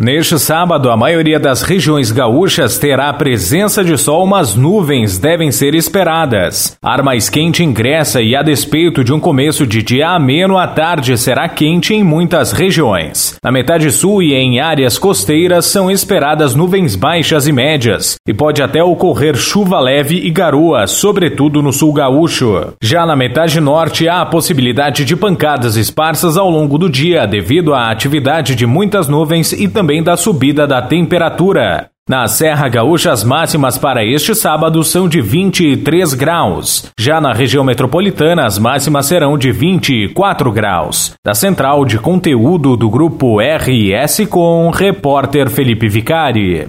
Neste sábado, a maioria das regiões gaúchas terá presença de sol, mas nuvens devem ser esperadas. Ar mais quente ingressa e, a despeito de um começo de dia ameno, a tarde será quente em muitas regiões. Na metade sul e em áreas costeiras são esperadas nuvens baixas e médias, e pode até ocorrer chuva leve e garoa, sobretudo no sul gaúcho. Já na metade norte, há a possibilidade de pancadas esparsas ao longo do dia, devido à atividade de muitas nuvens e também também da subida da temperatura. Na Serra Gaúcha, as máximas para este sábado são de 23 graus. Já na região metropolitana, as máximas serão de 24 graus. Da central de conteúdo do grupo RS com repórter Felipe Vicari.